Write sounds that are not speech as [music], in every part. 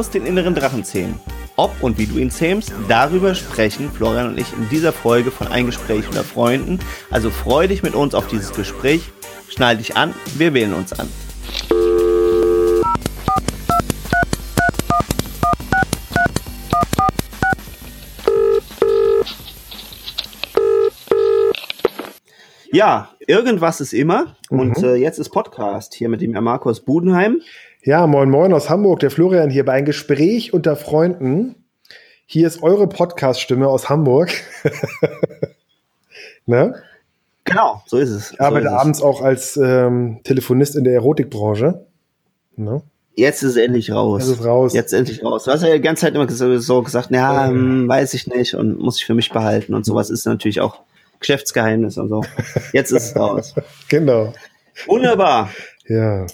Musst den inneren Drachen zähmen. Ob und wie du ihn zähmst, darüber sprechen Florian und ich in dieser Folge von Ein Gespräch unter Freunden. Also freu dich mit uns auf dieses Gespräch, schnall dich an, wir wählen uns an. Ja, irgendwas ist immer. Und Mhm. äh, jetzt ist Podcast hier mit dem Markus Budenheim. Ja, moin moin aus Hamburg, der Florian hier bei ein Gespräch unter Freunden. Hier ist eure Podcast-Stimme aus Hamburg. [laughs] ne? Genau, so ist es. Ich arbeite so ist es. abends auch als ähm, Telefonist in der Erotikbranche. Ne? Jetzt ist es endlich raus. Jetzt ist raus. Jetzt endlich raus. Du hast ja die ganze Zeit immer so gesagt, ja, Ja. hm, weiß ich nicht und muss ich für mich behalten und sowas ist natürlich auch Geschäftsgeheimnis und so. Jetzt ist es raus. [laughs] Genau. Wunderbar. Ja.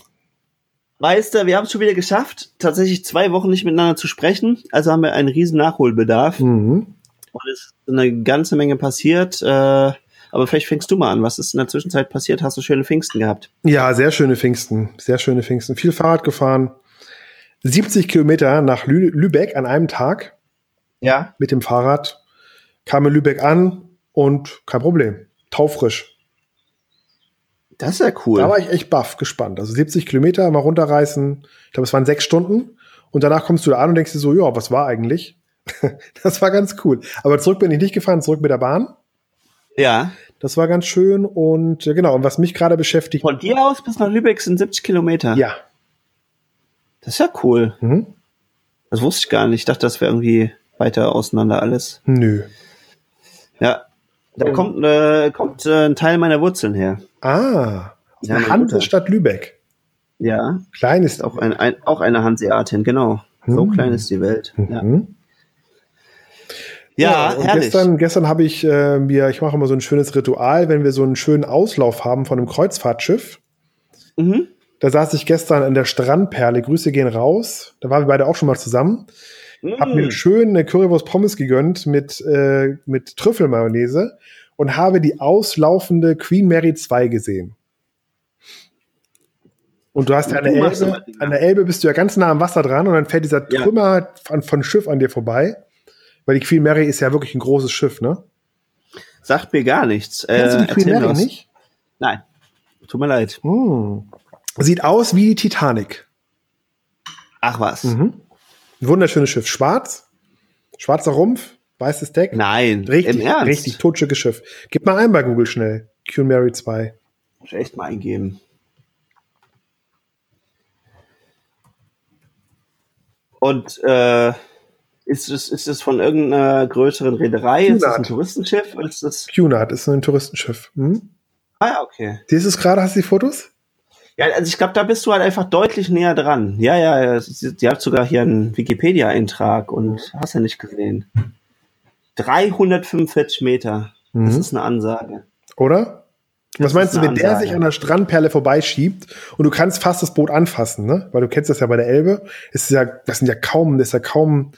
Meister, wir haben es schon wieder geschafft, tatsächlich zwei Wochen nicht miteinander zu sprechen. Also haben wir einen riesen Nachholbedarf. Mhm. Und es ist eine ganze Menge passiert. Äh, aber vielleicht fängst du mal an. Was ist in der Zwischenzeit passiert? Hast du schöne Pfingsten gehabt? Ja, sehr schöne Pfingsten. Sehr schöne Pfingsten. Viel Fahrrad gefahren. 70 Kilometer nach Lü Lübeck an einem Tag Ja. mit dem Fahrrad. Kam in Lübeck an und kein Problem. Taufrisch. Das ist ja cool. Da war ich echt baff, gespannt. Also 70 Kilometer mal runterreißen. Ich glaube, es waren sechs Stunden. Und danach kommst du da an und denkst dir so, ja, was war eigentlich? [laughs] das war ganz cool. Aber zurück bin ich nicht gefahren, zurück mit der Bahn. ja. Das war ganz schön. Und äh, genau, und was mich gerade beschäftigt. Von dir aus bis nach Lübeck sind 70 Kilometer. Ja. Das ist ja cool. Mhm. Das wusste ich gar nicht. Ich dachte, das wäre irgendwie weiter auseinander alles. Nö. Ja. Da kommt, äh, kommt äh, ein Teil meiner Wurzeln her. Ah. Ja, Hansestadt Lübeck. Ja. Klein ist auch, ein, ein, auch eine Hanseatin, genau. So Hm. klein ist die Welt. Ja, Mhm. ja, und herrlich. gestern, gestern habe ich äh, mir, ich mache immer so ein schönes Ritual, wenn wir so einen schönen Auslauf haben von einem Kreuzfahrtschiff. Mhm. Da saß ich gestern an der Strandperle. Grüße gehen raus. Da waren wir beide auch schon mal zusammen. Hab mir Mhm. schön eine Currywurst Pommes gegönnt mit, äh, mit Trüffelmayonnaise und habe die auslaufende Queen Mary 2 gesehen. Und du hast ja an der, Du Elbe, an der Elbe bist du ja ganz nah am Wasser dran und dann fährt dieser Ja. Trümmer von, von Schiff an dir vorbei. Weil die Queen Mary ist ja wirklich ein großes Schiff, ne? Sagt mir gar nichts. Kennst du Äh, die Queen Mary nicht? Nein. Tut mir leid. Hm. Sieht aus wie die Titanic. Ach was. Mhm. Ein wunderschönes Schiff. Schwarz, schwarzer Rumpf, weißes Deck. Nein. Richtig, richtig totschickes Schiff. Gib mal ein bei Google schnell. Queen Mary 2. Muss ich echt mal eingeben. Und äh, ist es ist es von irgendeiner größeren Reederei? Ist es ein. Touristenschiff? Ist das? Cunard ist ein Touristenschiff. Hm? Ah ja, okay. Siehst du es gerade? Hast du die Fotos? Ja, also ich glaube, da bist du halt einfach deutlich näher dran. Ja, ja, Die hat sogar hier einen Wikipedia-Eintrag und hast ja nicht gesehen. 345 Meter. Das Mhm. ist eine Ansage. Oder? Was Das meinst du, wenn der Ansage. sich an der Strandperle vorbeischiebt und du kannst fast das Boot anfassen, ne? Weil du kennst das ja bei der Elbe. Ist ja, das sind ja kaum, das ist ja kaum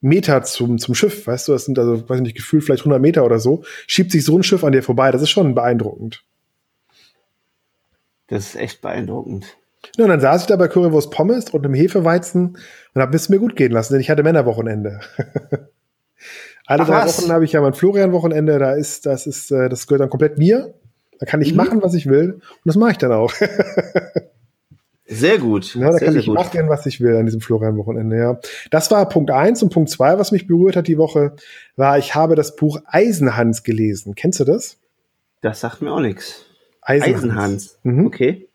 Meter zum, zum Schiff, weißt du? Das sind also, weiß ich nicht, gefühlt vielleicht 100 Meter oder so. Schiebt sich so ein Schiff an dir vorbei. Das ist schon beeindruckend. Das ist echt beeindruckend. Ja, und dann saß ich da bei Currywurst Pommes und einem Hefeweizen und habe es mir gut gehen lassen, denn ich hatte Männerwochenende. [laughs] Alle Ach, drei was? Wochen habe ich ja mein Florian-Wochenende, da ist, das ist, äh, das gehört dann komplett mir. Da kann ich Mhm. machen, was ich will. Und das mache ich dann auch. [laughs] Sehr gut. Ja, da sehr, kann sehr ich gut. machen, was ich will an diesem Florian-Wochenende, ja. Das war Punkt eins und Punkt zwei, was mich berührt hat die Woche, war, ich habe das Buch Eisenhans gelesen. Kennst du das? Das sagt mir auch nichts. Eisenhans. Mhm. Okay.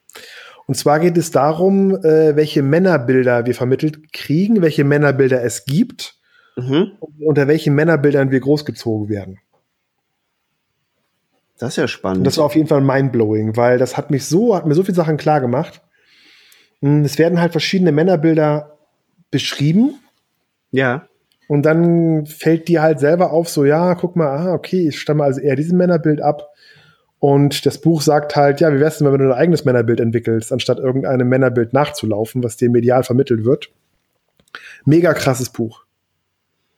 Und zwar geht es darum, äh, welche Männerbilder wir vermittelt kriegen, welche Männerbilder es gibt Mhm. unter welchen Männerbildern wir großgezogen werden. Das ist ja Und spannend. das war auf jeden Fall mindblowing, weil das hat mich so, hat mir so viele Sachen klar gemacht. Hm, Es werden halt verschiedene Männerbilder beschrieben ja. und dann fällt dir halt selber auf, so, ja, guck mal, ah, okay, ich stamme also eher diesem Männerbild ab. Und das Buch sagt halt, ja, wie wär's denn, wenn du ein eigenes Männerbild entwickelst, anstatt irgendeinem Männerbild nachzulaufen, was dir medial vermittelt wird. Mega krasses Buch.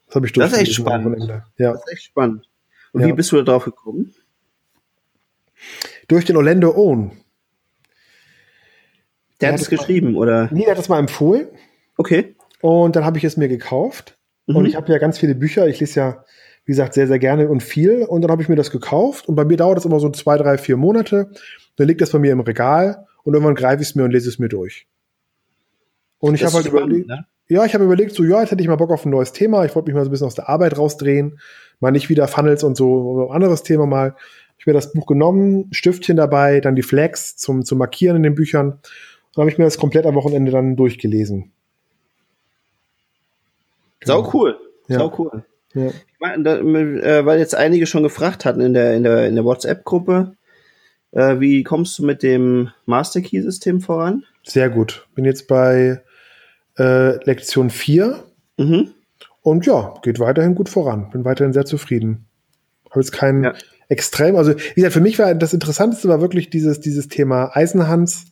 Das habe ich Das ist echt spannend. Ja. Das ist echt spannend. Und Ja. wie bist du da drauf gekommen? Durch den Orlando Owen. Der Ja, hat es das war- geschrieben, oder? Nee, der hat das mal empfohlen. Okay. Und dann habe ich es mir gekauft. Mhm. Und ich habe ja ganz viele Bücher. Ich lese ja, wie gesagt, sehr, sehr gerne und viel. Und dann habe ich mir das gekauft. Und bei mir dauert das immer so zwei, drei, vier Monate. Dann liegt das bei mir im Regal. Und irgendwann greife ich es mir und lese es mir durch. Und ich habe halt überlegt, ne? ja, ich habe überlegt, so, ja, jetzt hätte ich mal Bock auf ein neues Thema. Ich wollte mich mal so ein bisschen aus der Arbeit rausdrehen. Mal nicht wieder Funnels und so, ein anderes Thema mal. Ich mir das Buch genommen, Stiftchen dabei, dann die Flags zum, zum Markieren in den Büchern. Dann habe ich mir das komplett am Wochenende dann durchgelesen. Sau cool. Ja. Sau cool. Ja. Ich meine, da, äh, weil jetzt einige schon gefragt hatten in der, in der, in der WhatsApp-Gruppe, äh, wie kommst du mit dem Master Key-System voran? Sehr gut. Bin jetzt bei äh, Lektion 4 Mhm. und ja, geht weiterhin gut voran. Bin weiterhin sehr zufrieden. Habe jetzt keinen Ja. extrem, also wie gesagt, für mich war das Interessanteste war wirklich dieses, dieses Thema Eisenhans,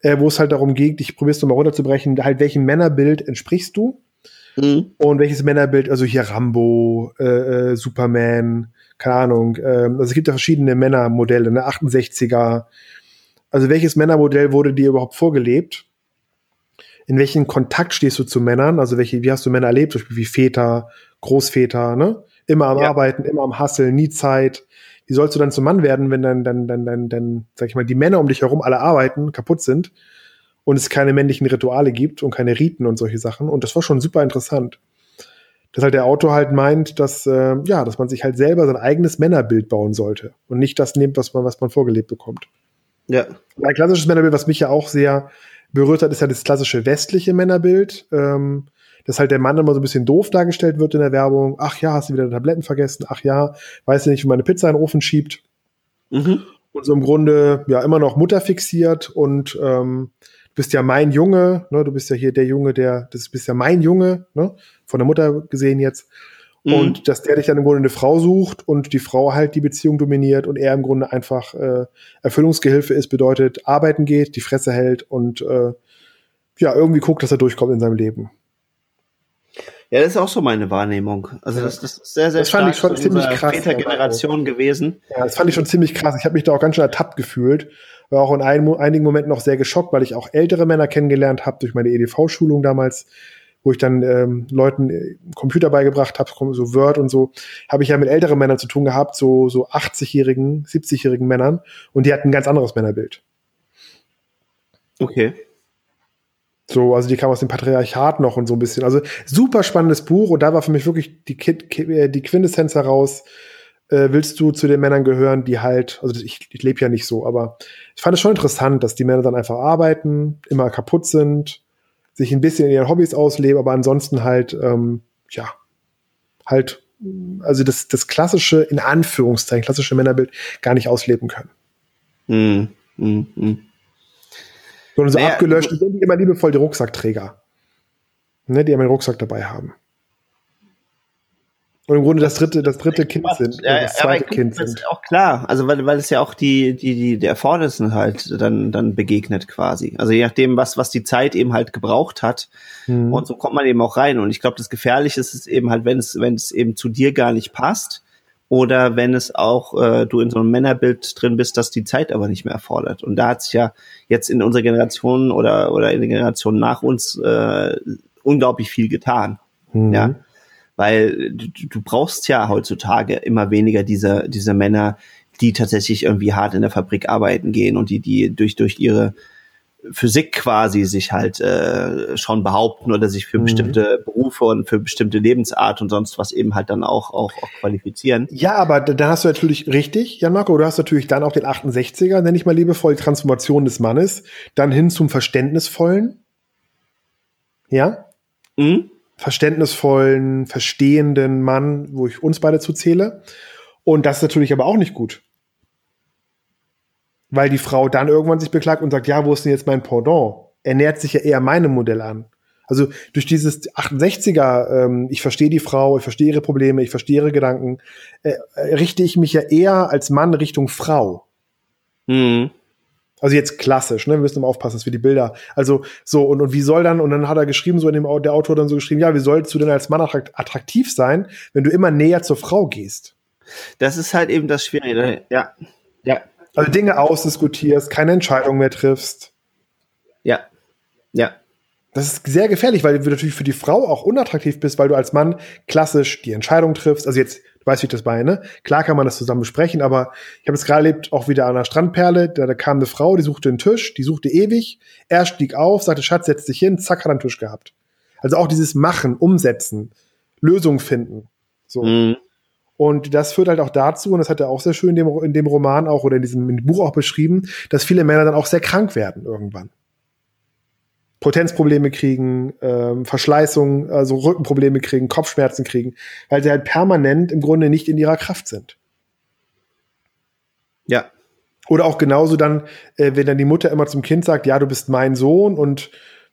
äh, wo es halt darum ging, ich probierst du mal runterzubrechen, halt welchem Männerbild entsprichst du Mhm. und welches Männerbild, also hier Rambo, äh, äh, Superman, keine Ahnung, ähm, also es gibt ja verschiedene Männermodelle, ne, 68er. Also welches Männermodell wurde dir überhaupt vorgelebt? In welchem Kontakt stehst du zu Männern? Also welche, wie hast du Männer erlebt? Zum Beispiel wie Väter, Großväter, ne? Immer am Ja. Arbeiten, immer am Hasseln, nie Zeit. Wie sollst du dann zum Mann werden, wenn dann, dann, dann, dann, dann, sag ich mal, die Männer um dich herum alle arbeiten, kaputt sind und es keine männlichen Rituale gibt und keine Riten und solche Sachen? Und das war schon super interessant dass halt der Autor halt meint, dass äh, ja, dass man sich halt selber sein eigenes Männerbild bauen sollte und nicht das nimmt, was man was man vorgelebt bekommt. Ja. Ein klassisches Männerbild, was mich ja auch sehr berührt hat, ist ja das klassische westliche Männerbild, ähm, dass halt der Mann immer so ein bisschen doof dargestellt wird in der Werbung. Ach ja, hast du wieder Tabletten vergessen? Ach ja, weißt du nicht, wie man eine Pizza in den Ofen schiebt? Mhm. und so im Grunde ja immer noch Mutter fixiert und ähm, bist ja mein Junge, ne? du bist ja hier der Junge, der, das bist ja mein Junge, ne? von der Mutter gesehen jetzt. Mhm. Und dass der dich dann im Grunde eine Frau sucht und die Frau halt die Beziehung dominiert und er im Grunde einfach äh, Erfüllungsgehilfe ist, bedeutet arbeiten geht, die Fresse hält und äh, ja, irgendwie guckt, dass er durchkommt in seinem Leben. Ja, das ist auch so meine Wahrnehmung. Also das, das ist sehr, sehr Das fand ich schon ziemlich krass, Vätergeneration gewesen. Ja, das fand ich schon ziemlich krass. Ich habe mich da auch ganz schön ertappt gefühlt. War auch in ein, einigen Momenten noch sehr geschockt, weil ich auch ältere Männer kennengelernt habe durch meine EDV-Schulung damals, wo ich dann ähm, Leuten äh, Computer beigebracht habe, so Word und so, habe ich ja mit älteren Männern zu tun gehabt, so, so 80-jährigen, 70-jährigen Männern. Und die hatten ein ganz anderes Männerbild. Okay. So, also die kamen aus dem Patriarchat noch und so ein bisschen. Also super spannendes Buch und da war für mich wirklich die, Ki- Ki- äh, die Quintessenz heraus. Äh, willst du zu den Männern gehören, die halt, also ich, ich lebe ja nicht so, aber ich fand es schon interessant, dass die Männer dann einfach arbeiten, immer kaputt sind, sich ein bisschen in ihren Hobbys ausleben, aber ansonsten halt, ähm, ja, halt, also das, das klassische, in Anführungszeichen, klassische Männerbild gar nicht ausleben können. Mhm. Mhm. Mhm. Sondern so Naja, abgelöscht, die immer liebevoll die Rucksackträger. Ne, die immer den Rucksack dabei haben. Und im Grunde das dritte, das dritte Kind sind, Ja, das ja, aber zweite Kind das sind. ist auch klar. Also weil, weil es ja auch die, die, die der Erfordernissen halt dann, dann begegnet quasi. Also je nachdem, was, was die Zeit eben halt gebraucht hat. Mhm. Und so kommt man eben auch rein. Und ich glaube, das Gefährliche ist es eben halt, wenn es, wenn es eben zu dir gar nicht passt. Oder wenn es auch äh, du in so einem Männerbild drin bist, das die Zeit aber nicht mehr erfordert. Und da hat sich ja jetzt in unserer Generation oder, oder in den Generationen nach uns äh, unglaublich viel getan. Mhm. Ja. Weil du, du brauchst ja heutzutage immer weniger diese, diese Männer, die tatsächlich irgendwie hart in der Fabrik arbeiten gehen und die, die durch, durch ihre Physik quasi sich halt äh, schon behaupten oder sich für Mhm. bestimmte Berufe und für bestimmte Lebensart und sonst was eben halt dann auch, auch, auch qualifizieren. Ja, aber da- hast du natürlich richtig, Jan-Marco, du hast natürlich dann auch den 68er, nenne ich mal liebevoll, Transformation des Mannes, dann hin zum Verständnisvollen. Ja? Mhm. Verständnisvollen, verstehenden Mann, wo ich uns beide zuzähle. Und das ist natürlich aber auch nicht gut. Weil die Frau dann irgendwann sich beklagt und sagt, ja, wo ist denn jetzt mein Pendant? Er nähert sich ja eher meinem Modell an. Also durch dieses 68er, ähm, ich verstehe die Frau, ich verstehe ihre Probleme, ich verstehe ihre Gedanken, äh, äh, richte ich mich ja eher als Mann Richtung Frau. Mhm. Also jetzt klassisch, ne? Wir müssen immer aufpassen, dass wir die Bilder. Also so, und, und wie soll dann, und dann hat er geschrieben, so in dem der Autor dann so geschrieben, ja, wie sollst du denn als Mann attrakt- attraktiv sein, wenn du immer näher zur Frau gehst? Das ist halt eben das Schwierige. Ja. Ja. Also Dinge ausdiskutierst, keine Entscheidung mehr triffst. Ja. Ja. Das ist sehr gefährlich, weil du natürlich für die Frau auch unattraktiv bist, weil du als Mann klassisch die Entscheidung triffst. Also jetzt, du weißt, wie ich das meine. Klar kann man das zusammen besprechen, aber ich habe es gerade erlebt, auch wieder an einer Strandperle. Da, da kam eine Frau, die suchte einen Tisch, die suchte ewig. Er stieg auf, sagte, Schatz, setz dich hin, zack, hat er einen Tisch gehabt. Also auch dieses Machen, Umsetzen, Lösungen finden. So. Mhm. Und das führt halt auch dazu, und das hat er auch sehr schön in dem, in dem Roman auch oder in diesem Buch auch beschrieben, dass viele Männer dann auch sehr krank werden irgendwann. Potenzprobleme kriegen, ähm, Verschleißung, also Rückenprobleme kriegen, Kopfschmerzen kriegen, weil sie halt permanent im Grunde nicht in ihrer Kraft sind. Ja. Oder auch genauso dann, äh, wenn dann die Mutter immer zum Kind sagt, ja, du bist mein Sohn und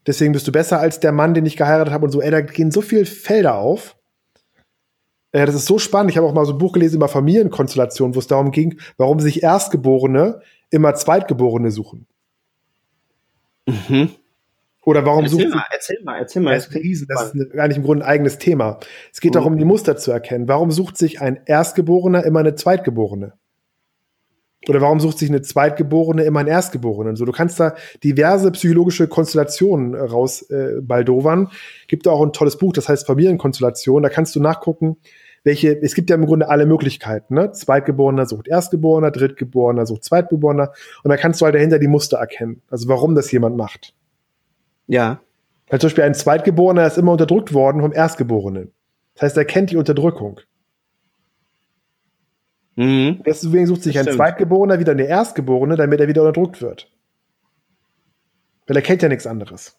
deswegen bist du besser als der Mann, den ich geheiratet habe und so, ey, da gehen so viele Felder auf. Äh, das ist so spannend. Ich habe auch mal so ein Buch gelesen über Familienkonstellationen, wo es darum ging, warum sich Erstgeborene immer Zweitgeborene suchen. Mhm. Oder warum erzähl sucht mal, erzähl mal, erzähl mal. Das, ist, das ist eigentlich im Grunde ein eigenes Thema. Es geht mhm. darum, die Muster zu erkennen. Warum sucht sich ein Erstgeborener immer eine Zweitgeborene? Oder warum sucht sich eine Zweitgeborene immer einen Erstgeborenen? So, du kannst da diverse psychologische Konstellationen äh, raus äh, baldowern. Gibt auch ein tolles Buch, das heißt Familienkonstellation. Da kannst du nachgucken, welche, es gibt ja im Grunde alle Möglichkeiten, ne? Zweitgeborener sucht Erstgeborener, Drittgeborener sucht Zweitgeborener. Und da kannst du halt dahinter die Muster erkennen. Also warum das jemand macht. Ja. Weil zum Beispiel ein Zweitgeborener ist immer unterdrückt worden vom Erstgeborenen. Das heißt, er kennt die Unterdrückung. Mhm. Deswegen sucht sich ein Zweitgeborener wieder eine Erstgeborene, damit er wieder unterdrückt wird. Weil er kennt ja nichts anderes.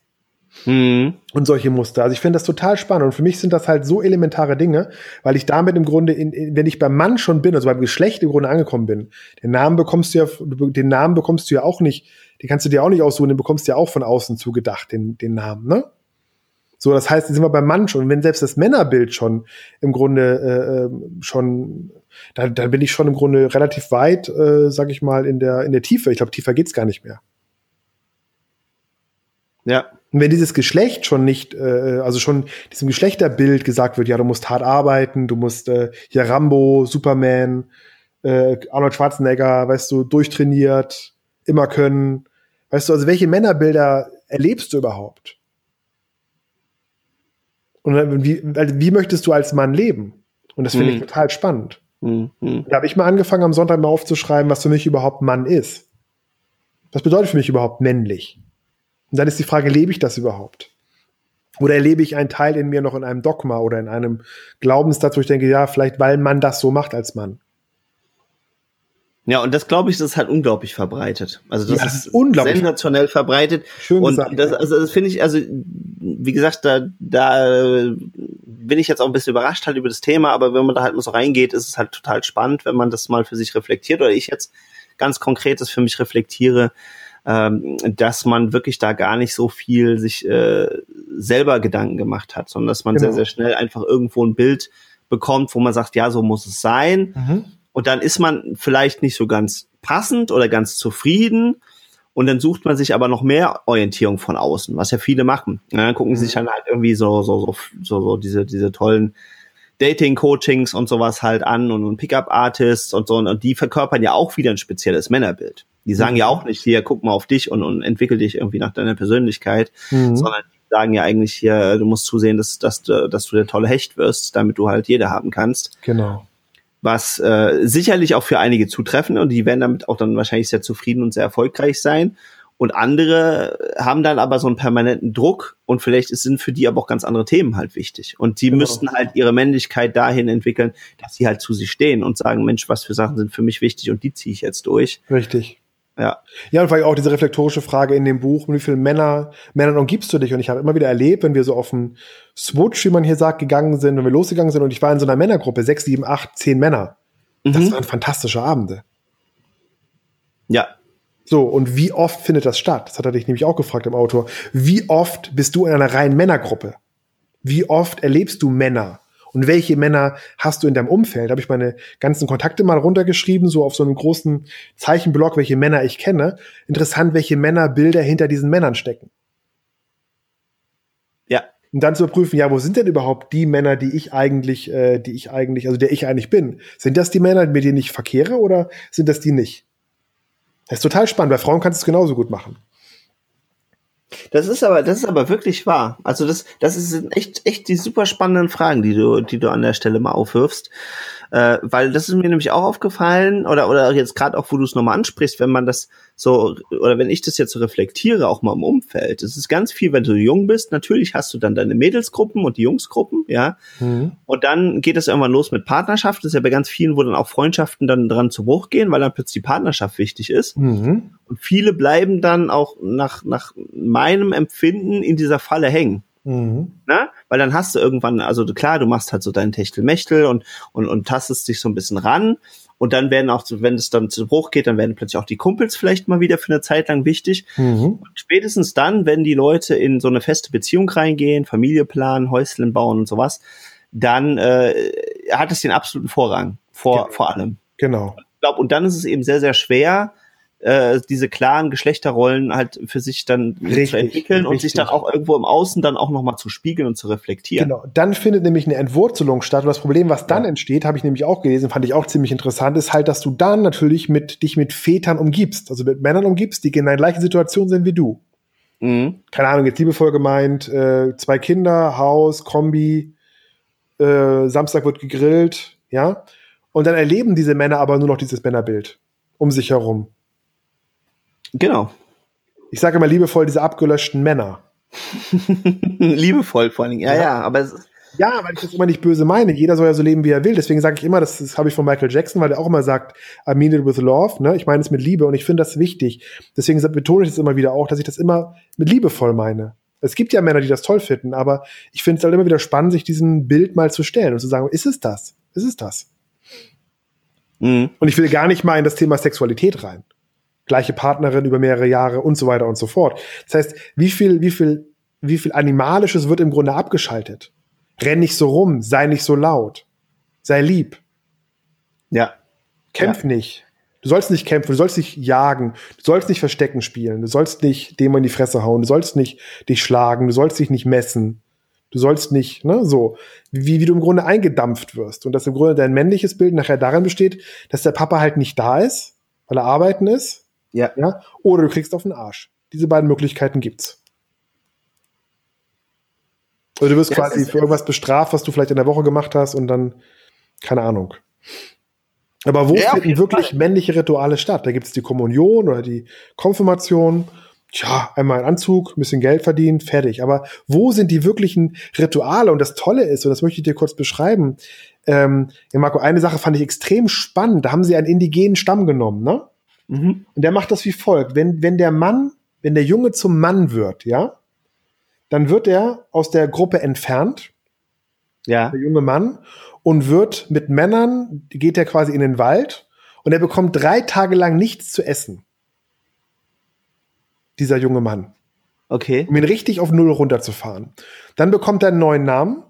Mhm. Und solche Muster. Also ich finde das total spannend. Und für mich sind das halt so elementare Dinge, weil ich damit im Grunde, in, in, wenn ich beim Mann schon bin, also beim Geschlecht im Grunde angekommen bin, den Namen bekommst du ja, den Namen bekommst du ja auch nicht, den kannst du dir auch nicht aussuchen, den bekommst du ja auch von außen zugedacht, den, den Namen, ne? So, das heißt, sind wir beim Mann schon. Wenn selbst das Männerbild schon im Grunde äh, ähm, schon, da, da bin ich schon im Grunde relativ weit, äh, sag ich mal, in der in der Tiefe. Ich glaube, tiefer geht's gar nicht mehr. Ja. Und wenn dieses Geschlecht schon nicht, äh, also schon diesem Geschlechterbild gesagt wird, ja, du musst hart arbeiten, du musst äh, hier Rambo, Superman, äh, Arnold Schwarzenegger, weißt du, durchtrainiert, immer können. Weißt du, also welche Männerbilder erlebst du überhaupt? Und wie, also wie möchtest du als Mann leben? Und das finde mhm. ich total spannend. Mhm. Da habe ich mal angefangen, am Sonntag mal aufzuschreiben, was für mich überhaupt Mann ist. Was bedeutet für mich überhaupt männlich? Und dann ist die Frage, lebe ich das überhaupt? Oder erlebe ich einen Teil in mir noch in einem Dogma oder in einem Glaubenssatz, wo ich denke, ja, vielleicht weil man das so macht als Mann. Ja, und das glaube ich, das ist halt unglaublich verbreitet. Also das, ja, ist, ist unglaublich sensationell verbreitet. Schön und gesagt, das, also das finde ich, also wie gesagt, da, da bin ich jetzt auch ein bisschen überrascht halt über das Thema, aber wenn man da halt mal so reingeht, ist es halt total spannend, wenn man das mal für sich reflektiert oder ich jetzt ganz konkret das für mich reflektiere, ähm, dass man wirklich da gar nicht so viel sich äh, selber Gedanken gemacht hat, sondern dass man genau. sehr, sehr schnell einfach irgendwo ein Bild bekommt, wo man sagt, ja, so muss es sein. Mhm und dann ist man vielleicht nicht so ganz passend oder ganz zufrieden und dann sucht man sich aber noch mehr Orientierung von außen, was ja viele machen. Ja, dann gucken sie sich mhm. dann halt irgendwie so so so so, so diese diese tollen Dating-Coachings und sowas halt an und, und Pickup-Artists und so und die verkörpern ja auch wieder ein spezielles Männerbild. Die sagen mhm. ja auch nicht hier, guck mal auf dich und, und entwickel dich irgendwie nach deiner Persönlichkeit, mhm. sondern die sagen ja eigentlich hier, du musst zusehen, dass, dass, dass du der tolle Hecht wirst, damit du halt jeder haben kannst. Genau was äh, sicherlich auch für einige zutreffen und die werden damit auch dann wahrscheinlich sehr zufrieden und sehr erfolgreich sein. Und andere haben dann aber so einen permanenten Druck und vielleicht sind für die aber auch ganz andere Themen halt wichtig. Und die genau. müssten halt ihre Männlichkeit dahin entwickeln, dass sie halt zu sich stehen und sagen, Mensch, was für Sachen sind für mich wichtig und die ziehe ich jetzt durch. Richtig. Ja. Ja, und vielleicht auch diese reflektorische Frage in dem Buch, wie viele Männer, Männern umgibst du dich? Und ich habe immer wieder erlebt, wenn wir so auf den Switch, wie man hier sagt, gegangen sind, wenn wir losgegangen sind und ich war in so einer Männergruppe, sechs, sieben, acht, zehn Männer. Mhm. Das waren fantastische Abende. Ja. So, und wie oft findet das statt? Das hat er dich nämlich auch gefragt im Autor. Wie oft bist du in einer reinen Männergruppe? Wie oft erlebst du Männer? Und welche Männer hast du in deinem Umfeld? Da habe ich meine ganzen Kontakte mal runtergeschrieben, so auf so einem großen Zeichenblock, welche Männer ich kenne. Interessant, welche Männerbilder hinter diesen Männern stecken. Ja. Und dann zu überprüfen, ja, wo sind denn überhaupt die Männer, die ich eigentlich, äh, die ich eigentlich, also der ich eigentlich bin? Sind das die Männer, mit denen ich verkehre oder sind das die nicht? Das ist total spannend. Bei Frauen kannst du es genauso gut machen. Das ist aber, das ist aber wirklich wahr. Also das, das sind echt, echt die super spannenden Fragen, die du, die du an der Stelle mal aufwirfst. Äh, weil das ist mir nämlich auch aufgefallen, oder, oder jetzt gerade auch, wo du es nochmal ansprichst, wenn man das so, oder wenn ich das jetzt so reflektiere, auch mal im Umfeld. Es ist ganz viel, wenn du jung bist, natürlich hast du dann deine Mädelsgruppen und die Jungsgruppen, ja. Mhm. Und dann geht es irgendwann los mit Partnerschaft. Das ist ja bei ganz vielen, wo dann auch Freundschaften dann dran zu Bruch gehen, weil dann plötzlich die Partnerschaft wichtig ist. Mhm. Und viele bleiben dann auch nach, nach meinem Empfinden in dieser Falle hängen. Mhm. Na? Weil dann hast du irgendwann, also klar, du machst halt so deinen Techtelmechtel und, und, und tastest dich so ein bisschen ran. Und dann werden auch, wenn es dann zu Bruch geht, dann werden plötzlich auch die Kumpels vielleicht mal wieder für eine Zeit lang wichtig. Mhm. spätestens dann, wenn die Leute in so eine feste Beziehung reingehen, Familie planen, Häuschen bauen und sowas, dann äh, hat es den absoluten Vorrang vor, genau. vor allem. Genau. Ich glaube, und dann ist es eben sehr, sehr schwer, äh, diese klaren Geschlechterrollen halt für sich dann richtig, zu entwickeln richtig. und sich dann auch irgendwo im Außen dann auch nochmal zu spiegeln und zu reflektieren. Genau, dann findet nämlich eine Entwurzelung statt. Und das Problem, was dann ja. entsteht, habe ich nämlich auch gelesen, fand ich auch ziemlich interessant, ist halt, dass du dann natürlich mit dich mit Vätern umgibst, also mit Männern umgibst, die in der gleichen Situation sind wie du. Mhm. Keine Ahnung, jetzt liebevoll gemeint, äh, zwei Kinder, Haus, Kombi, äh, Samstag wird gegrillt, ja. Und dann erleben diese Männer aber nur noch dieses Männerbild um sich herum. Genau. Ich sage immer liebevoll diese abgelöschten Männer. [laughs] liebevoll vor allen Dingen, ja, ja, ja aber es ja, weil ich das immer nicht böse meine. Jeder soll ja so leben, wie er will. Deswegen sage ich immer, das, das habe ich von Michael Jackson, weil er auch immer sagt, I mean it with love. Ne? Ich meine es mit Liebe und ich finde das wichtig. Deswegen betone ich das immer wieder auch, dass ich das immer mit liebevoll meine. Es gibt ja Männer, die das toll finden, aber ich finde es halt immer wieder spannend, sich diesem Bild mal zu stellen und zu sagen, ist es das? Ist es das? Mhm. Und ich will gar nicht mal in das Thema Sexualität rein gleiche Partnerin über mehrere Jahre und so weiter und so fort. Das heißt, wie viel, wie viel, wie viel Animalisches wird im Grunde abgeschaltet? Renn nicht so rum, sei nicht so laut, sei lieb. Ja. Kämpf ja. nicht. Du sollst nicht kämpfen, du sollst nicht jagen, du sollst nicht Verstecken spielen, du sollst nicht dem in die Fresse hauen, du sollst nicht dich schlagen, du sollst dich nicht messen. Du sollst nicht, ne, so, wie, wie du im Grunde eingedampft wirst. Und dass im Grunde dein männliches Bild nachher darin besteht, dass der Papa halt nicht da ist, weil er arbeiten ist, ja. ja. Oder du kriegst auf den Arsch. Diese beiden Möglichkeiten gibt's. Oder du wirst ja, quasi für irgendwas bestraft, was du vielleicht in der Woche gemacht hast und dann, keine Ahnung. Aber wo ja, finden wirklich Fall. männliche Rituale statt? Da gibt es die Kommunion oder die Konfirmation. Tja, einmal ein Anzug, ein bisschen Geld verdienen, fertig. Aber wo sind die wirklichen Rituale? Und das Tolle ist, und das möchte ich dir kurz beschreiben, ähm, ja, Marco, eine Sache fand ich extrem spannend. Da haben sie einen indigenen Stamm genommen, ne? Mhm. Und der macht das wie folgt. Wenn, wenn der Mann, wenn der Junge zum Mann wird, ja, dann wird er aus der Gruppe entfernt. Ja. Der junge Mann. Und wird mit Männern, geht er quasi in den Wald und er bekommt drei Tage lang nichts zu essen. Dieser junge Mann. Okay. Um ihn richtig auf Null runterzufahren. Dann bekommt er einen neuen Namen.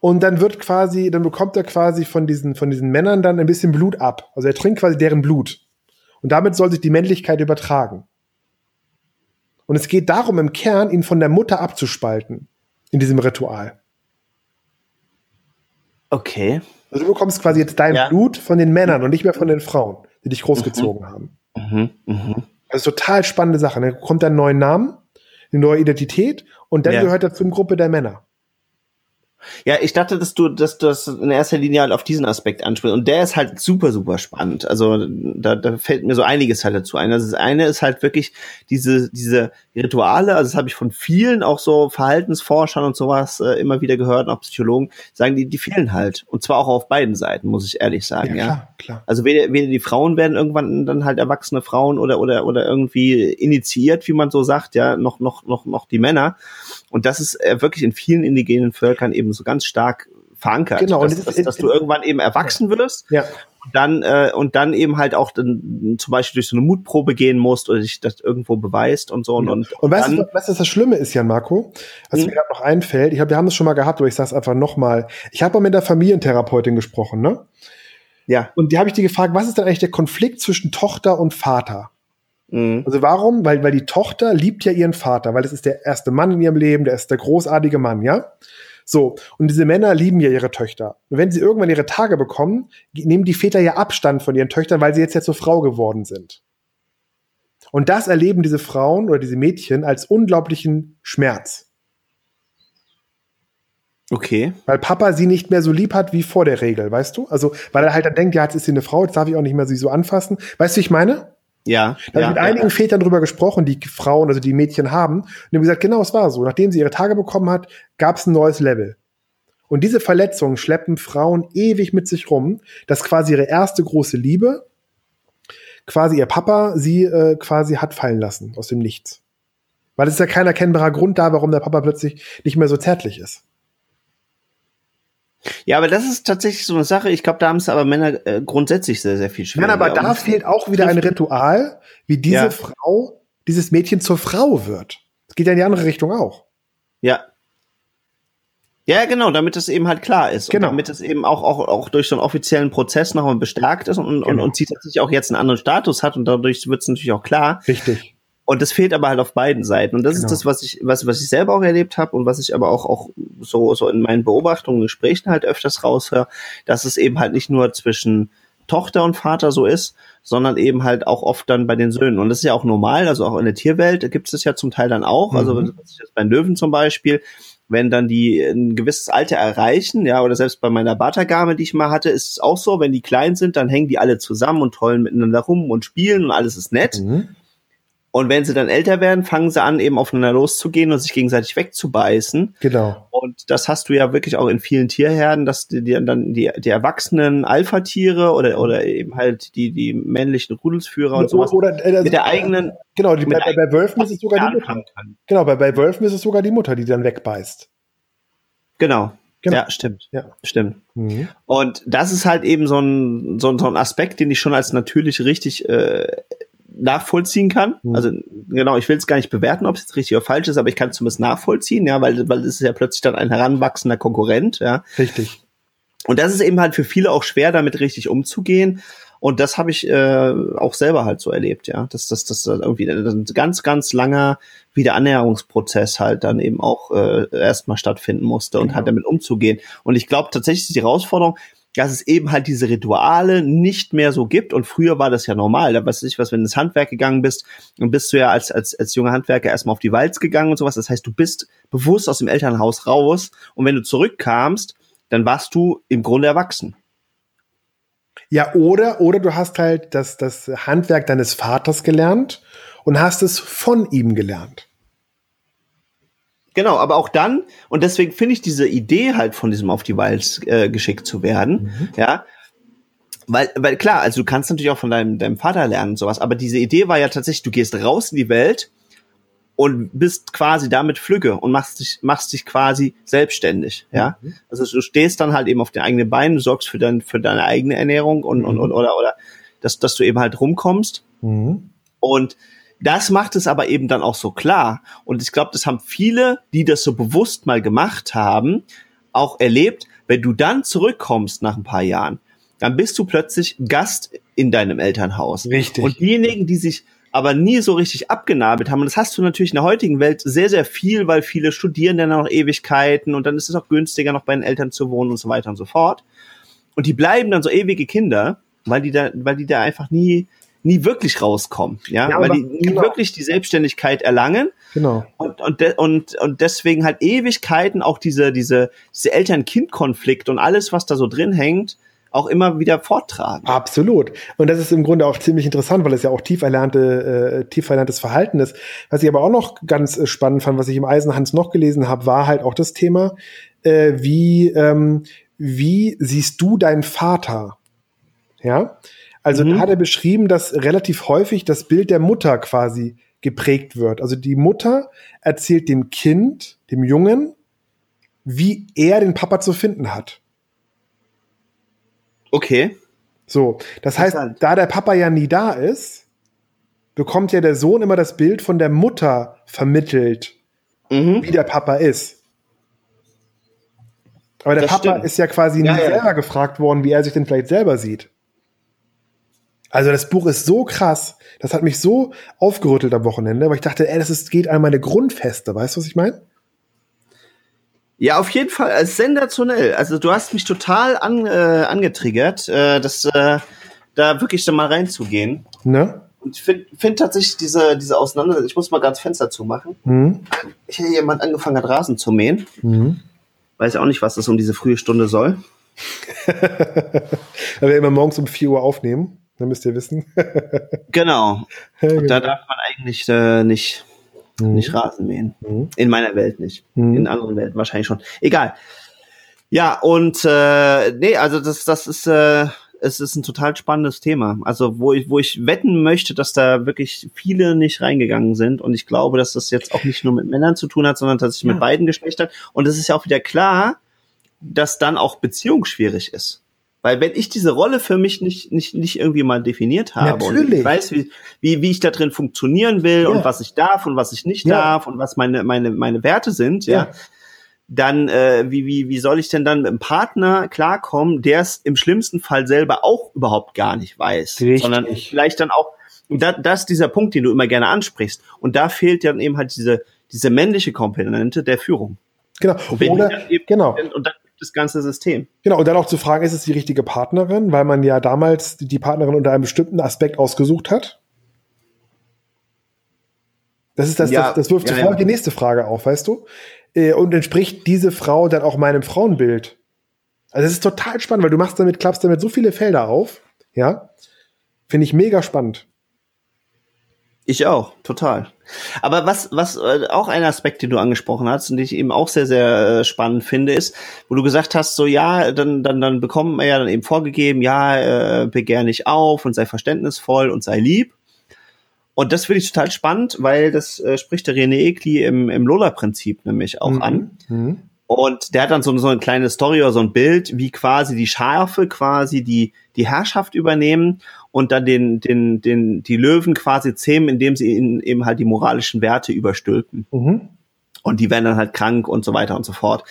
Und dann wird quasi, dann bekommt er quasi von diesen, von diesen Männern dann ein bisschen Blut ab. Also er trinkt quasi deren Blut. Und damit soll sich die Männlichkeit übertragen. Und es geht darum, im Kern ihn von der Mutter abzuspalten in diesem Ritual. Okay. Also du bekommst quasi jetzt dein ja. Blut von den Männern und nicht mehr von den Frauen, die dich großgezogen mhm. haben. Mhm. Mhm. Also total spannende Sache. Dann kommt ein neuer Namen, eine neue Identität und dann ja. gehört er zum Gruppe der Männer. Ja, ich dachte, dass du, dass du das in erster Linie halt auf diesen Aspekt ansprichst. Und der ist halt super, super spannend. Also da, da fällt mir so einiges halt dazu ein. Also das eine ist halt wirklich diese, diese Rituale, also das habe ich von vielen auch so Verhaltensforschern und sowas äh, immer wieder gehört, auch Psychologen, sagen die, die fehlen halt. Und zwar auch auf beiden Seiten, muss ich ehrlich sagen. Ja, klar, klar. Also weder, weder die Frauen werden irgendwann dann halt erwachsene Frauen oder, oder, oder irgendwie initiiert, wie man so sagt, ja, noch, noch, noch, noch die Männer. Und das ist äh, wirklich in vielen indigenen Völkern eben so ganz stark verankert. Genau, dass, dass, dass du irgendwann eben erwachsen wirst ja. und dann äh, und dann eben halt auch dann, zum Beispiel durch so eine Mutprobe gehen musst oder dich das irgendwo beweist und so. Und, und, und weißt, du, was das Schlimme ist, Jan Marco? Was mhm. mir gerade noch einfällt, ich hab, wir haben das schon mal gehabt, aber ich sage es einfach nochmal. Ich habe mal mit der Familientherapeutin gesprochen, ne? Ja. Und die habe ich dir gefragt, was ist denn eigentlich der Konflikt zwischen Tochter und Vater? Mhm. Also warum? Weil, weil die Tochter liebt ja ihren Vater, weil das ist der erste Mann in ihrem Leben, der ist der großartige Mann, ja? So, und diese Männer lieben ja ihre Töchter. Und wenn sie irgendwann ihre Tage bekommen, nehmen die Väter ja Abstand von ihren Töchtern, weil sie jetzt ja zur Frau geworden sind. Und das erleben diese Frauen oder diese Mädchen als unglaublichen Schmerz. Okay. Weil Papa sie nicht mehr so lieb hat wie vor der Regel, weißt du? Also, weil er halt dann denkt, ja, jetzt ist sie eine Frau, jetzt darf ich auch nicht mehr sie so anfassen. Weißt du, wie ich meine? Ja. Da ja, habe ich mit ja, einigen ja. Vätern drüber gesprochen, die Frauen, also die Mädchen haben, und haben gesagt, genau, es war so. Nachdem sie ihre Tage bekommen hat, gab es ein neues Level. Und diese Verletzungen schleppen Frauen ewig mit sich rum, dass quasi ihre erste große Liebe, quasi ihr Papa sie äh, quasi hat fallen lassen aus dem Nichts. Weil es ist ja kein erkennbarer Grund da, warum der Papa plötzlich nicht mehr so zärtlich ist. Ja, aber das ist tatsächlich so eine Sache. Ich glaube, da haben es aber Männer äh, grundsätzlich sehr, sehr viel schwerer. Nein, aber da fehlt auch wieder ein Ritual, wie diese Ja. Frau, dieses Mädchen zur Frau wird. Es geht ja in die andere Richtung auch. Ja. Ja, genau, damit es eben halt klar ist. Genau. Und damit es eben auch, auch, auch durch so einen offiziellen Prozess nochmal bestärkt ist und, und, Genau. und sie tatsächlich auch jetzt einen anderen Status hat und dadurch wird es natürlich auch klar. Richtig. Und das fehlt aber halt auf beiden Seiten. Und das Genau. ist das, was ich, was, was ich selber auch erlebt habe und was ich aber auch, auch so, so in meinen Beobachtungen, Gesprächen halt öfters raushöre, dass es eben halt nicht nur zwischen Tochter und Vater so ist, sondern eben halt auch oft dann bei den Söhnen. Und das ist ja auch normal, also auch in der Tierwelt gibt es das ja zum Teil dann auch. Also Mhm. was ich jetzt bei Löwen zum Beispiel, wenn dann die ein gewisses Alter erreichen, ja, oder selbst bei meiner Batagame, die ich mal hatte, ist es auch so, wenn die klein sind, dann hängen die alle zusammen und tollen miteinander rum und spielen und alles ist nett. Mhm. Und wenn sie dann älter werden, fangen sie an, eben aufeinander loszugehen und sich gegenseitig wegzubeißen. Genau. Und das hast du ja wirklich auch in vielen Tierherden, dass die, die dann die, die erwachsenen Alpha-Tiere oder, oder eben halt die, die männlichen Rudelsführer und sowas Oder, äh, mit der eigenen genau, die, bei, bei Wölfen ist es sogar die Mutter. kann. Genau, bei, bei Wölfen ist es sogar die Mutter, die dann wegbeißt. Genau. Genau. Ja, stimmt. Ja. Stimmt. Mhm. Und das ist halt eben so ein, so ein, so ein Aspekt, den ich schon als natürlich richtig äh, nachvollziehen kann. Mhm. Also genau, ich will es gar nicht bewerten, ob es jetzt richtig oder falsch ist, aber ich kann es zumindest nachvollziehen, ja, weil, weil es ist ja plötzlich dann ein heranwachsender Konkurrent, ja. Richtig. Und das ist eben halt für viele auch schwer, damit richtig umzugehen. Und das habe ich äh, auch selber halt so erlebt, ja. Dass das, das irgendwie ein ganz, ganz langer Wiederannäherungsprozess halt dann eben auch äh, erstmal stattfinden musste und Genau. halt damit umzugehen. Und ich glaube tatsächlich ist die Herausforderung, dass es eben halt diese Rituale nicht mehr so gibt. Und früher war das ja normal. Da weiß ich was, wenn du ins Handwerk gegangen bist, dann bist du ja als, als, als junger Handwerker erstmal auf die Walz gegangen und sowas. Das heißt, du bist bewusst aus dem Elternhaus raus. Und wenn du zurückkamst, dann warst du im Grunde erwachsen. Ja, oder, oder du hast halt das, das Handwerk deines Vaters gelernt und hast es von ihm gelernt. Genau, aber auch dann, und deswegen finde ich diese Idee halt von diesem auf die Walz äh, geschickt zu werden, ja, weil, weil klar, also du kannst natürlich auch von deinem, deinem Vater lernen und sowas, aber diese Idee war ja tatsächlich, du gehst raus in die Welt und bist quasi damit flügge und machst dich, machst dich quasi selbstständig, ja. Also du stehst dann halt eben auf den eigenen Beinen, du sorgst für, dein, für deine eigene Ernährung und, und, und oder, oder, dass, dass du eben halt rumkommst. Mhm. und das macht es aber eben dann auch so klar. Und ich glaube, das haben viele, die das so bewusst mal gemacht haben, auch erlebt. Wenn du dann zurückkommst nach ein paar Jahren, dann bist du plötzlich Gast in deinem Elternhaus. Richtig. Und diejenigen, die sich aber nie so richtig abgenabelt haben, und das hast du natürlich in der heutigen Welt sehr, sehr viel, weil viele studieren dann noch Ewigkeiten und dann ist es auch günstiger, noch bei den Eltern zu wohnen und so weiter und so fort. Und die bleiben dann so ewige Kinder, weil die da, weil die da einfach nie, nie wirklich rauskommen, ja, Ja, weil aber- die nie genau. wirklich die Selbstständigkeit erlangen Genau. und, und, de, und, und deswegen halt Ewigkeiten auch diese, diese, diese Eltern-Kind-Konflikt und alles, was da so drin hängt, auch immer wieder forttragen. Absolut. Und das ist im Grunde auch ziemlich interessant, weil es ja auch tief erlernte, äh, tief erlerntes Verhalten ist. Was ich aber auch noch ganz äh, spannend fand, was ich im Eisenhans noch gelesen habe, war halt auch das Thema, äh, wie, ähm, wie siehst du deinen Vater? Ja. Also Mhm. da hat er beschrieben, dass relativ häufig das Bild der Mutter quasi geprägt wird. Also die Mutter erzählt dem Kind, dem Jungen, wie er den Papa zu finden hat. Okay. So, das heißt, da der Papa ja nie da ist, bekommt ja der Sohn immer das Bild von der Mutter vermittelt, Mhm. wie der Papa ist. Aber der Das Papa stimmt. ist ja quasi Ja, nie ja. selber gefragt worden, wie er sich denn vielleicht selber sieht. Also das Buch ist so krass, das hat mich so aufgerüttelt am Wochenende, weil ich dachte, ey, das ist, geht an meine Grundfeste, weißt du, was ich meine? Ja, auf jeden Fall, äh, sensationell. Also du hast mich total an, äh, angetriggert, äh, das, äh, da wirklich dann mal reinzugehen. Ne? Und ich finde find tatsächlich diese, diese Auseinandersetzung, ich muss mal ganz Fenster zumachen. Mhm. Ich hätte jemand angefangen hat, Rasen zu mähen. Mhm. Weiß auch nicht, was das um diese frühe Stunde soll. [laughs] Weil wir immer morgens um 4 Uhr aufnehmen, dann müsst ihr wissen. [laughs] genau. Und da darf man eigentlich äh, nicht, mhm. nicht Rasen mähen. Mhm. In meiner Welt nicht. Mhm. In anderen Welten wahrscheinlich schon. Egal. Ja, und äh, nee, also das, das ist, äh, es ist ein total spannendes Thema. Also wo ich, wo ich wetten möchte, dass da wirklich viele nicht reingegangen sind. Und ich glaube, dass das jetzt auch nicht nur mit Männern zu tun hat, sondern tatsächlich ja. mit beiden Geschlechtern. Und es ist ja auch wieder klar, dass dann auch Beziehung schwierig ist. Weil wenn ich diese Rolle für mich nicht, nicht, nicht irgendwie mal definiert habe Natürlich. und ich weiß, wie, wie, wie ich da drin funktionieren will ja. und was ich darf und was ich nicht ja. darf und was meine, meine, meine Werte sind, ja, ja dann äh, wie, wie, wie soll ich denn dann mit einem Partner klarkommen, der es im schlimmsten Fall selber auch überhaupt gar nicht weiß, Richtig. sondern vielleicht dann auch und da, das ist dieser Punkt, den du immer gerne ansprichst und da fehlt dann eben halt diese diese männliche Komponente der Führung. Genau. Oder, genau. Und dann das ganze System. Genau, und dann auch zu fragen, ist es die richtige Partnerin, weil man ja damals die Partnerin unter einem bestimmten Aspekt ausgesucht hat. Das ist das, ja, das, das wirft ja, sofort ja. die nächste Frage auf, weißt du? Äh, und entspricht diese Frau dann auch meinem Frauenbild? Also es ist total spannend, weil du machst damit, klappst damit so viele Felder auf. Ja. Finde ich mega spannend. Ich auch, total. Aber was, was äh, auch ein Aspekt, den du angesprochen hast und den ich eben auch sehr, sehr äh, spannend finde, ist, wo du gesagt hast, so ja, dann, dann, dann bekommt man ja dann eben vorgegeben, ja, äh, begehr nicht auf und sei verständnisvoll und sei lieb. Und das finde ich total spannend, weil das äh, spricht der René Ekli im, im Lola-Prinzip nämlich auch mhm. an. Mhm. Und der hat dann so, so eine kleine Story oder so ein Bild, wie quasi die Schafe quasi die, die Herrschaft übernehmen und dann den, den, den, die Löwen quasi zähmen, indem sie ihnen eben halt die moralischen Werte überstülpen. Mhm. Und die werden dann halt krank und so weiter und so fort.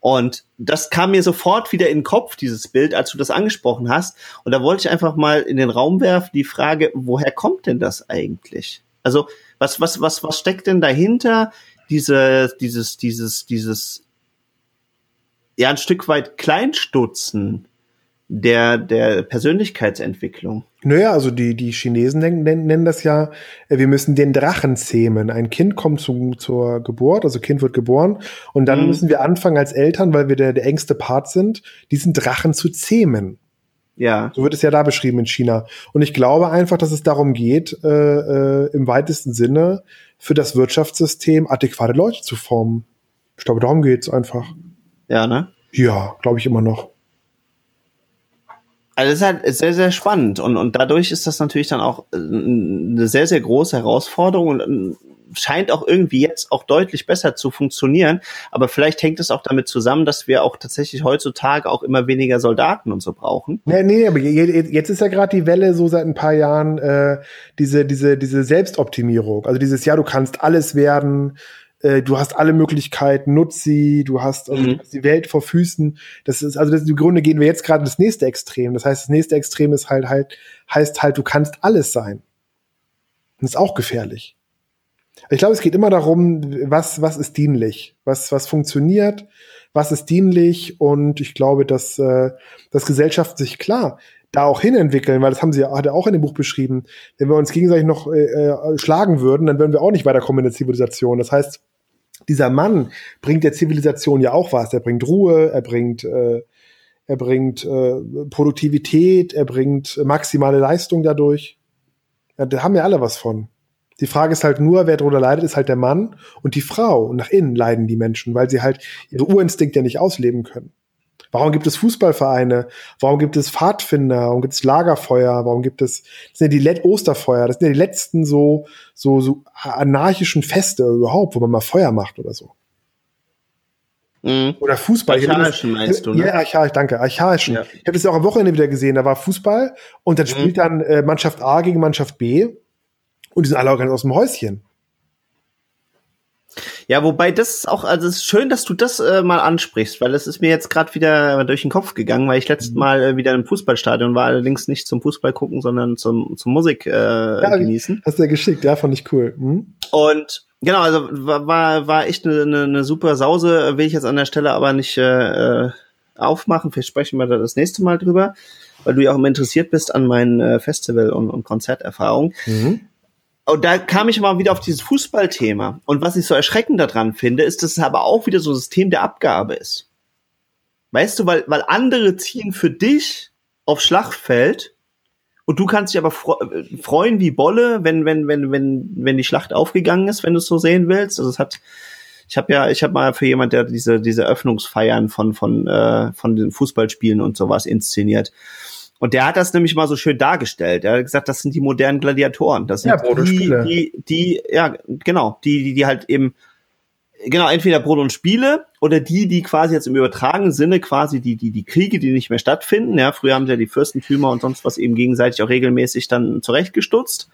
Und das kam mir sofort wieder in den Kopf, dieses Bild, als du das angesprochen hast. Und da wollte ich einfach mal in den Raum werfen, die Frage, woher kommt denn das eigentlich? Also, was, was, was, was steckt denn dahinter? Diese, dieses, dieses, dieses, ja, ein Stück weit Kleinstutzen der, der Persönlichkeitsentwicklung. Naja, also die, die Chinesen nennen, nennen das ja, äh, wir müssen den Drachen zähmen. Ein Kind kommt zu, zur Geburt, also Kind wird geboren und dann mhm. müssen wir anfangen als Eltern, weil wir der, der engste Part sind, diesen Drachen zu zähmen. Ja. So wird es ja da beschrieben in China. Und ich glaube einfach, dass es darum geht, äh, äh, im weitesten Sinne für das Wirtschaftssystem adäquate Leute zu formen. Ich glaube, darum geht's einfach. Ja, ne? Ja, glaube ich immer noch. Also es ist halt sehr, sehr spannend und, und dadurch ist das natürlich dann auch äh, eine sehr, sehr große Herausforderung und ähm, scheint auch irgendwie jetzt auch deutlich besser zu funktionieren. Aber vielleicht hängt es auch damit zusammen, dass wir auch tatsächlich heutzutage auch immer weniger Soldaten und so brauchen. Nee, nee, aber jetzt ist ja gerade die Welle so seit ein paar Jahren äh, diese, diese, diese Selbstoptimierung. Also dieses, ja, du kannst alles werden, äh, du hast alle Möglichkeiten, nutz sie, du hast, also, mhm. die Welt vor Füßen. Das ist, also das, im Grunde gehen wir jetzt gerade das nächste Extrem. Das heißt, das nächste Extrem ist halt halt, heißt halt, du kannst alles sein. Das ist auch gefährlich. Ich glaube, es geht immer darum, was, was ist dienlich, was, was funktioniert, was ist dienlich und ich glaube, dass, äh, dass Gesellschaften sich klar da auch hinentwickeln, weil das haben sie hat er auch in dem Buch beschrieben. Wenn wir uns gegenseitig noch äh, äh, schlagen würden, dann würden wir auch nicht weiterkommen in der Zivilisation. Das heißt, dieser Mann bringt der Zivilisation ja auch was. Er bringt Ruhe, er bringt, äh, er bringt äh, Produktivität, er bringt maximale Leistung dadurch. Ja, da haben ja alle was von. Die Frage ist halt nur, wer darunter leidet, ist halt der Mann und die Frau. Und nach innen leiden die Menschen, weil sie halt ihre Urinstinkte nicht ausleben können. Warum gibt es Fußballvereine? Warum gibt es Pfadfinder? Warum gibt es Lagerfeuer? Warum gibt es, das sind ja die Let Osterfeuer, das sind ja die letzten so, so, so anarchischen Feste überhaupt, wo man mal Feuer macht oder so. Mhm. Oder Fußball. Archaischen meinst du, ne? Ja, archaisch, danke. Archaischen. Ja. Ich habe das ja auch am Wochenende wieder gesehen. Da war Fußball und dann mhm. spielt dann äh, Mannschaft A gegen Mannschaft B und die sind alle auch ganz aus dem Häuschen. Ja, wobei das ist auch, also es ist schön, dass du das äh, mal ansprichst, weil es ist mir jetzt gerade wieder durch den Kopf gegangen, weil ich letztes mhm. Mal äh, wieder im Fußballstadion war, allerdings nicht zum Fußball gucken, sondern zum, zum Musik äh, ja, genießen. Hast du ja geschickt, ja, fand ich cool. Mhm. Und genau, also war, war, war echt eine, eine, eine super Sause, will ich jetzt an der Stelle aber nicht äh, äh aufmachen, vielleicht sprechen wir da das nächste Mal drüber. weil du ja auch immer interessiert bist an meinen äh, Festival- und, und Konzerterfahrungen. Mhm. Und da kam ich mal wieder auf dieses Fußballthema. Und was ich so erschreckend daran finde, ist, dass es aber auch wieder so ein System der Abgabe ist. Weißt du, weil, weil andere ziehen für dich aufs Schlachtfeld und du kannst dich aber freuen wie Bolle, wenn, wenn, wenn, wenn, wenn die Schlacht aufgegangen ist, wenn du es so sehen willst. Also es hat, ich habe ja, ich habe mal für jemand, der diese, diese Öffnungsfeiern von, von, äh, von den Fußballspielen und sowas inszeniert. Und der hat das nämlich mal so schön dargestellt. Er hat gesagt, das sind die modernen Gladiatoren. Das sind ja, die, die, die, ja, genau, die, die, die halt eben, genau, entweder Brot und Spiele oder die, die quasi jetzt im übertragenen Sinne quasi die, die, die Kriege, die nicht mehr stattfinden. Ja, früher haben sie ja die Fürstentümer und sonst was eben gegenseitig auch regelmäßig dann zurechtgestutzt.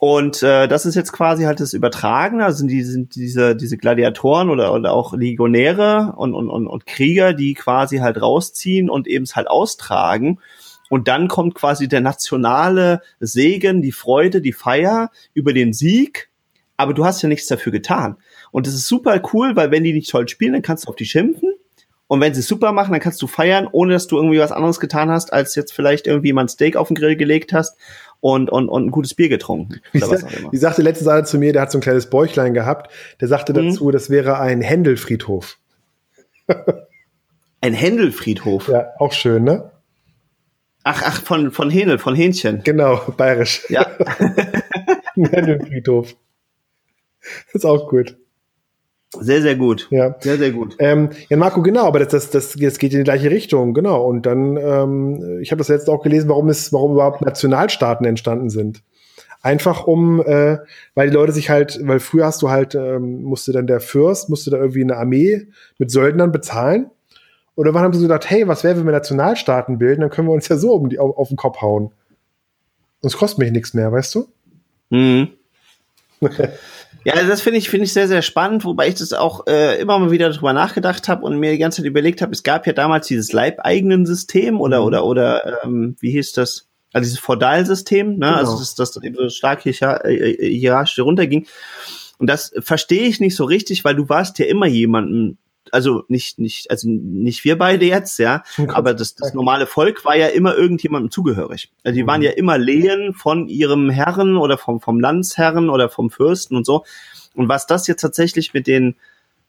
Und äh, das ist jetzt quasi halt das Übertragene, also sind, die, sind diese, diese Gladiatoren oder, oder auch Legionäre und, und, und, und Krieger, die quasi halt rausziehen und eben es halt austragen. Und dann kommt quasi der nationale Segen, die Freude, die Feier über den Sieg. Aber du hast ja nichts dafür getan. Und das ist super cool, weil wenn die nicht toll spielen, dann kannst du auf die schimpfen. Und wenn sie super machen, dann kannst du feiern, ohne dass du irgendwie was anderes getan hast, als jetzt vielleicht irgendwie mal ein Steak auf den Grill gelegt hast und, und, und ein gutes Bier getrunken. Wie, sa wie sagte letztens einer zu mir, der hat so ein kleines Bäuchlein gehabt, der sagte mhm. dazu, das wäre ein Händelfriedhof. [laughs] ein Händelfriedhof? Ja, auch schön, ne? Ach, ach, von, von Hähnel, von Hähnchen. Genau, bayerisch. Ja. [laughs] ein Händelfriedhof. [laughs] ist auch gut. Sehr, sehr gut. Ja. Sehr, sehr gut. Ähm, ja, Marco, genau, aber das, das, das, das geht in die gleiche Richtung, genau. Und dann, ähm, ich habe das jetzt auch gelesen, warum es, warum überhaupt Nationalstaaten entstanden sind. Einfach um, äh, weil die Leute sich halt, weil früher hast du halt, ähm, musste dann der Fürst, musste da irgendwie eine Armee mit Söldnern bezahlen. Oder wann haben sie gedacht, hey, was wäre, wenn wir Nationalstaaten bilden, dann können wir uns ja so um die, auf, auf den Kopf hauen. Und es kostet mich nichts mehr, weißt du? Mhm. [laughs] Ja, das finde ich, finde ich sehr, sehr spannend, wobei ich das auch äh, immer mal wieder drüber nachgedacht habe und mir die ganze Zeit überlegt habe, es gab ja damals dieses leibeigenen System oder, mhm. oder, oder, ähm, wie hieß das? Also dieses Feudalsystem, ne? Also genau. Also das, das dann eben so stark hier, äh, hierarchisch runterging. Und das verstehe ich nicht so richtig, weil du warst ja immer jemanden, also nicht, nicht, also nicht wir beide jetzt, ja, aber das, das normale Volk war ja immer irgendjemandem zugehörig. Also die waren mhm. ja immer Lehen von ihrem Herren oder vom, vom Landsherren oder vom Fürsten und so. Und was das jetzt tatsächlich mit den,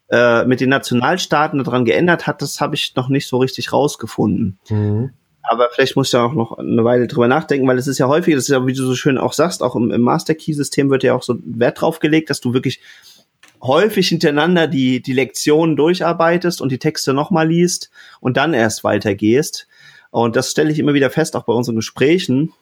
äh, mit den Nationalstaaten daran geändert hat, das habe ich noch nicht so richtig rausgefunden. Mhm. Aber vielleicht muss ich da auch noch eine Weile drüber nachdenken, weil es ist ja häufig, das ist ja, wie du so schön auch sagst, auch im, im Master Key System wird ja auch so Wert drauf gelegt, dass du wirklich häufig hintereinander die, die Lektionen durcharbeitest und die Texte nochmal liest und dann erst weitergehst. Und das stelle ich immer wieder fest, auch bei unseren Gesprächen,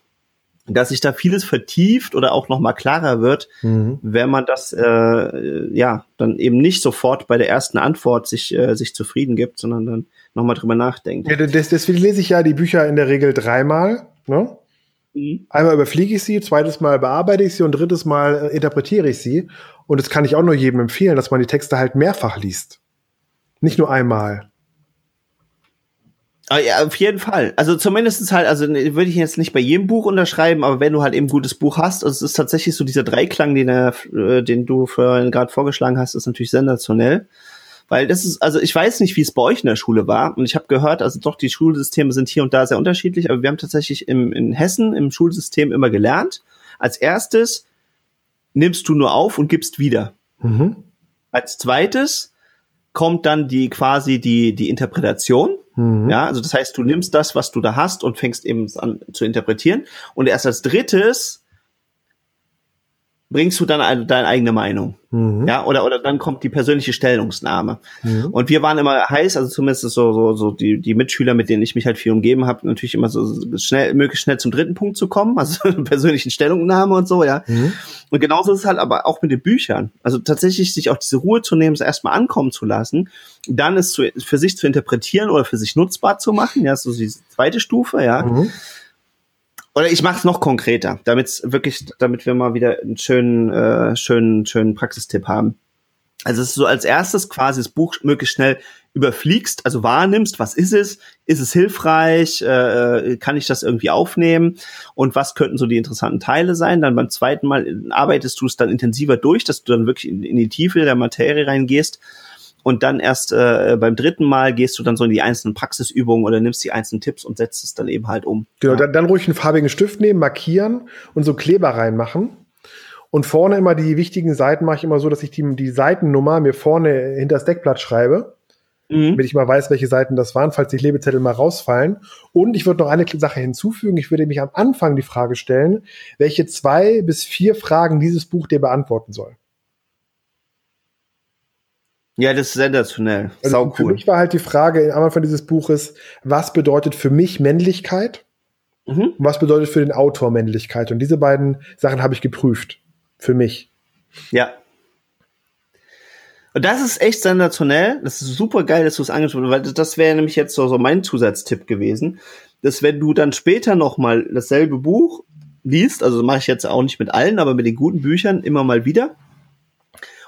dass sich da vieles vertieft oder auch nochmal klarer wird, mhm. wenn man das äh, ja dann eben nicht sofort bei der ersten Antwort sich, äh, sich zufrieden gibt, sondern dann nochmal drüber nachdenkt. Ja, deswegen lese ich ja die Bücher in der Regel dreimal. Ne? Mhm. Einmal überfliege ich sie, zweites Mal bearbeite ich sie und drittes Mal äh, interpretiere ich sie. Und das kann ich auch nur jedem empfehlen, dass man die Texte halt mehrfach liest. Nicht nur einmal. Ah, ja, auf jeden Fall. Also zumindestens halt, also ne, würde ich jetzt nicht bei jedem Buch unterschreiben, aber wenn du halt eben ein gutes Buch hast, also es ist tatsächlich so dieser Dreiklang, den, er, äh, den du gerade vorgeschlagen hast, ist natürlich sensationell. Weil das ist, also ich weiß nicht, wie es bei euch in der Schule war. Und ich habe gehört, also doch, die Schulsysteme sind hier und da sehr unterschiedlich, aber wir haben tatsächlich im, in Hessen im Schulsystem immer gelernt. Als erstes nimmst du nur auf und gibst wieder. Mhm. Als zweites kommt dann die quasi die, die Interpretation. Mhm. Ja, also das heißt, du nimmst das, was du da hast und fängst eben an zu interpretieren. Und erst als drittes bringst du dann eine, deine eigene Meinung. Mhm. Ja, oder, oder dann kommt die persönliche Stellungsnahme. Mhm. Und wir waren immer heiß, also zumindest so, so, so die, die Mitschüler, mit denen ich mich halt viel umgeben habe, natürlich immer so schnell, möglichst schnell zum dritten Punkt zu kommen, also [laughs] persönlichen Stellungnahme und so, ja. Mhm. Und genauso ist es halt aber auch mit den Büchern. Also tatsächlich sich auch diese Ruhe zu nehmen, es erstmal ankommen zu lassen, dann es zu, für sich zu interpretieren oder für sich nutzbar zu machen, ja, so die zweite Stufe, ja. Oder ich mache es noch konkreter, damit wirklich, damit wir mal wieder einen schönen, äh, schönen, schönen Praxistipp haben. Also es ist so als erstes quasi das Buch möglichst schnell überfliegst, also wahrnimmst, was ist es, ist es hilfreich, äh, kann ich das irgendwie aufnehmen und was könnten so die interessanten Teile sein. Dann beim zweiten Mal arbeitest du es dann intensiver durch, dass du dann wirklich in, in die Tiefe der Materie reingehst und dann erst äh, beim dritten Mal gehst du dann so in die einzelnen Praxisübungen oder nimmst die einzelnen Tipps und setzt es dann eben halt um. Genau, ja. dann, dann ruhig einen farbigen Stift nehmen, markieren und so Kleber reinmachen. Und vorne immer die wichtigen Seiten mache ich immer so, dass ich die, die Seitennummer mir vorne hinter das Deckblatt schreibe. Mhm. Damit ich mal weiß, welche Seiten das waren, falls die Lebezettel mal rausfallen. Und ich würde noch eine Sache hinzufügen. Ich würde mich am Anfang die Frage stellen, welche zwei bis vier Fragen dieses Buch dir beantworten soll. Ja, das ist sensationell. Also Sau cool. Für mich war halt die Frage am Anfang dieses Buches, was bedeutet für mich Männlichkeit? Mhm. Was bedeutet für den Autor Männlichkeit? Und diese beiden Sachen habe ich geprüft. Für mich. Ja. Und das ist echt sensationell. Das ist super geil, dass du es angesprochen hast, weil das wäre nämlich jetzt so, so mein Zusatztipp gewesen, dass wenn du dann später noch mal dasselbe Buch liest, also mache ich jetzt auch nicht mit allen, aber mit den guten Büchern immer mal wieder,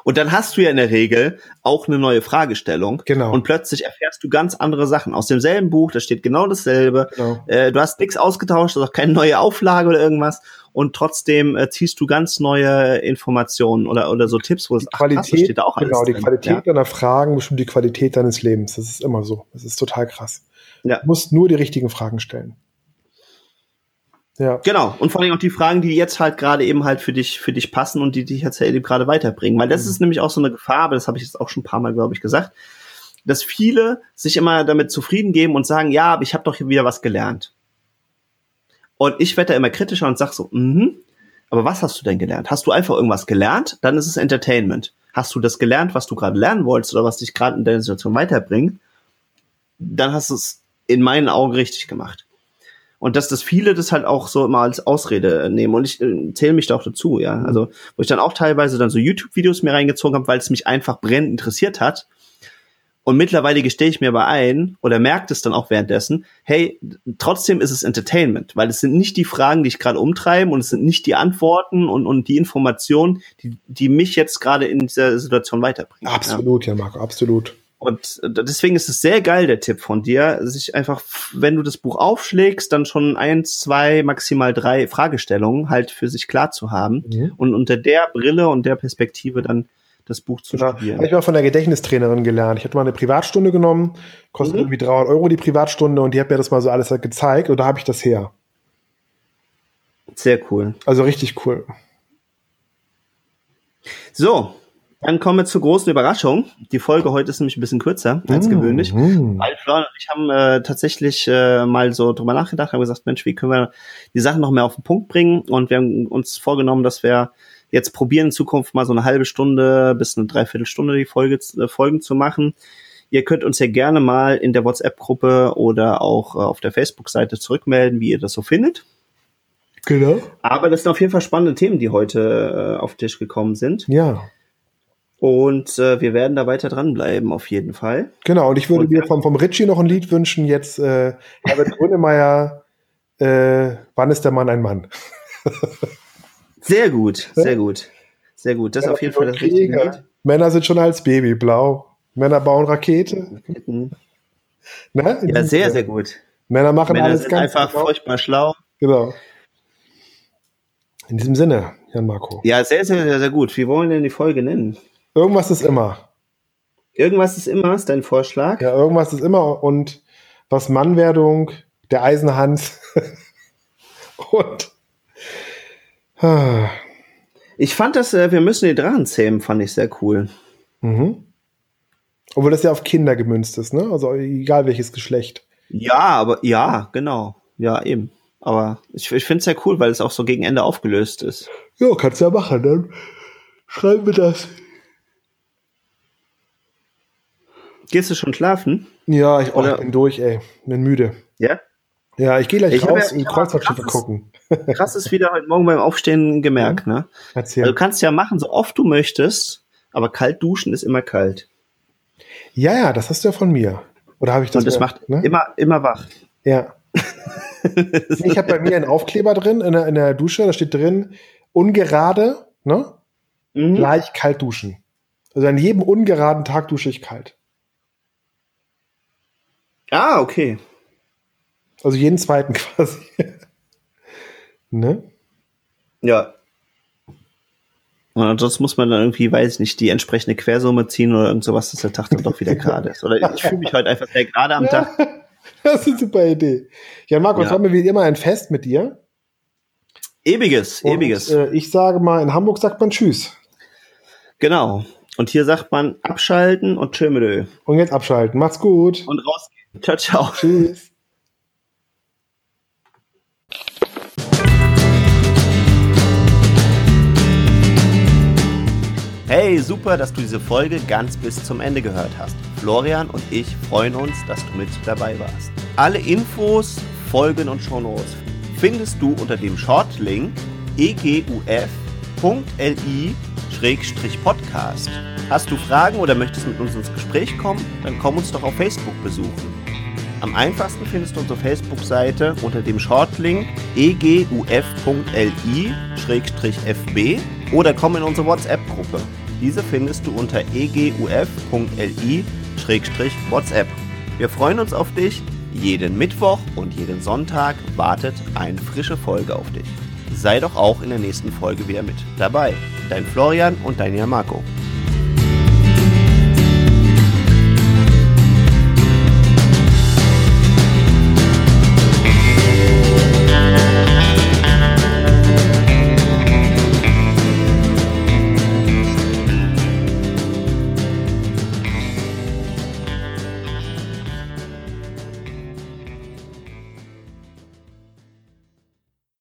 und dann hast du ja in der Regel auch eine neue Fragestellung. Genau. Und plötzlich erfährst du ganz andere Sachen aus demselben Buch. Da steht genau dasselbe. Genau. Äh, du hast nichts ausgetauscht, also auch keine neue Auflage oder irgendwas. Und trotzdem äh, ziehst du ganz neue Informationen oder, oder so Tipps, wo es Qualität, ach, steht da auch Genau, die drin. Qualität ja. deiner Fragen bestimmt die Qualität deines Lebens. Das ist immer so. Das ist total krass. Ja. Du musst nur die richtigen Fragen stellen. Ja. Genau. Und vor allem auch die Fragen, die jetzt halt gerade eben halt für dich, für dich passen und die dich jetzt eben gerade weiterbringen. Weil das mhm. ist nämlich auch so eine Gefahr, aber das habe ich jetzt auch schon ein paar Mal, glaube ich, gesagt, dass viele sich immer damit zufrieden geben und sagen, ja, aber ich habe doch hier wieder was gelernt. Und ich werde da immer kritischer und sag so, mhm, aber was hast du denn gelernt? Hast du einfach irgendwas gelernt? Dann ist es Entertainment. Hast du das gelernt, was du gerade lernen wolltest oder was dich gerade in der Situation weiterbringt? Dann hast du es in meinen Augen richtig gemacht. Und dass das viele das halt auch so immer als Ausrede nehmen. Und ich äh, zähle mich da auch dazu, ja. Mhm. Also, wo ich dann auch teilweise dann so YouTube-Videos mir reingezogen habe, weil es mich einfach brennend interessiert hat. Und mittlerweile gestehe ich mir aber ein oder merkt es dann auch währenddessen, hey, trotzdem ist es Entertainment, weil es sind nicht die Fragen, die ich gerade umtreiben und es sind nicht die Antworten und, und die Informationen, die, die mich jetzt gerade in dieser Situation weiterbringen. Absolut, ja, ja Marco, absolut. Und deswegen ist es sehr geil, der Tipp von dir, sich einfach, wenn du das Buch aufschlägst, dann schon eins, zwei, maximal drei Fragestellungen halt für sich klar zu haben mhm. und unter der Brille und der Perspektive dann das Buch zu genau. studieren. Habe ich mal von der Gedächtnistrainerin gelernt. Ich hatte mal eine Privatstunde genommen, kostet mhm. irgendwie 300 Euro die Privatstunde und die hat mir das mal so alles gezeigt und da habe ich das her. Sehr cool. Also richtig cool. So, dann kommen wir zur großen Überraschung. Die Folge heute ist nämlich ein bisschen kürzer als mmh, gewöhnlich. Mmh. Weil Florian und ich haben äh, tatsächlich äh, mal so drüber nachgedacht, haben gesagt, Mensch, wie können wir die Sachen noch mehr auf den Punkt bringen? Und wir haben uns vorgenommen, dass wir jetzt probieren, in Zukunft mal so eine halbe Stunde bis eine Dreiviertelstunde die Folge, äh, Folgen zu machen. Ihr könnt uns ja gerne mal in der WhatsApp-Gruppe oder auch äh, auf der Facebook-Seite zurückmelden, wie ihr das so findet. Genau. Aber das sind auf jeden Fall spannende Themen, die heute äh, auf den Tisch gekommen sind. Ja. Und äh, wir werden da weiter dranbleiben, auf jeden Fall. Genau, und ich würde mir vom, vom Ritchie noch ein Lied wünschen, jetzt äh, Herbert Grönemeyer, äh, Wann ist der Mann ein Mann? [laughs] sehr gut, sehr gut. Sehr gut. Das ist auf jeden Fall das richtige Lied. Männer sind schon als Baby blau. Männer bauen Rakete. Ne? Ja, sehr, sehr gut. Männer machen Männer alles sind ganz einfach genau. furchtbar schlau. Genau. In diesem Sinne, Jan Marco. Ja, sehr, sehr, sehr, sehr gut. Wie wollen wir denn die Folge nennen? Irgendwas ist immer. Irgendwas ist immer, ist dein Vorschlag? Ja, irgendwas ist immer. Und was Mannwerdung, der Eisenhans [laughs] und. Ah. Ich fand das, äh, wir müssen die Drachen zähmen, fand ich sehr cool. Mhm. Obwohl das ja auf Kinder gemünzt ist, ne? Also egal welches Geschlecht. Ja, aber ja, genau. Ja, eben. Aber ich, ich finde es sehr cool, weil es auch so gegen Ende aufgelöst ist. Ja, kannst ja machen. Dann schreiben wir das Gehst du schon schlafen? Ja, ich oh, bin durch, ey. Bin müde. Ja? Ja, ich gehe gleich ich raus ja, und Kreuzfahrtschiffe gucken. [laughs] Krass ist wieder heute Morgen beim Aufstehen gemerkt, ja? ne? Erzähl. Also du kannst ja machen, so oft du möchtest, aber kalt duschen ist immer kalt. Ja, ja, das hast du ja von mir. Oder habe ich das? Und das mehr, macht ne? immer, immer wach. Ja. [laughs] ich habe bei mir einen Aufkleber drin in der, in der Dusche, da steht drin, ungerade, ne? Mhm. Gleich kalt duschen. Also an jedem ungeraden Tag dusche ich kalt. Ah, okay. Also jeden zweiten [laughs] quasi. ne? Ja. Und ansonsten muss man dann irgendwie, weiß ich nicht, die entsprechende Quersumme ziehen oder irgend sowas, dass der Tag dann doch wieder gerade ist. Oder ich fühle mich heute einfach sehr gerade am Tag. [laughs] Das ist eine super Idee. Ja, Markus, ja. haben wir wie immer ein Fest mit dir. Ewiges, Und, ewiges. Äh, ich sage mal, in Hamburg sagt man Tschüss. Genau. Und hier sagt man abschalten und tschö Und jetzt abschalten. Macht's gut. Und rausgehen. Ciao, ciao. Tschüss. Hey, super, dass du diese Folge ganz bis zum Ende gehört hast. Florian und ich freuen uns, dass du mit dabei warst. Alle Infos, Folgen und Shownotes findest du unter dem Shortlink eguf.li-podcast. Hast du Fragen oder möchtest mit uns ins Gespräch kommen? Dann komm uns doch auf Facebook besuchen. Am einfachsten findest du unsere Facebook-Seite unter dem Shortlink eguf.li-fb oder komm in unsere WhatsApp-Gruppe. Diese findest du unter eguf.li-whatsapp. Wir freuen uns auf dich. Jeden Mittwoch und jeden Sonntag wartet eine frische Folge auf dich. Sei doch auch in der nächsten Folge wieder mit dabei. Dein Florian und dein Jan Marco.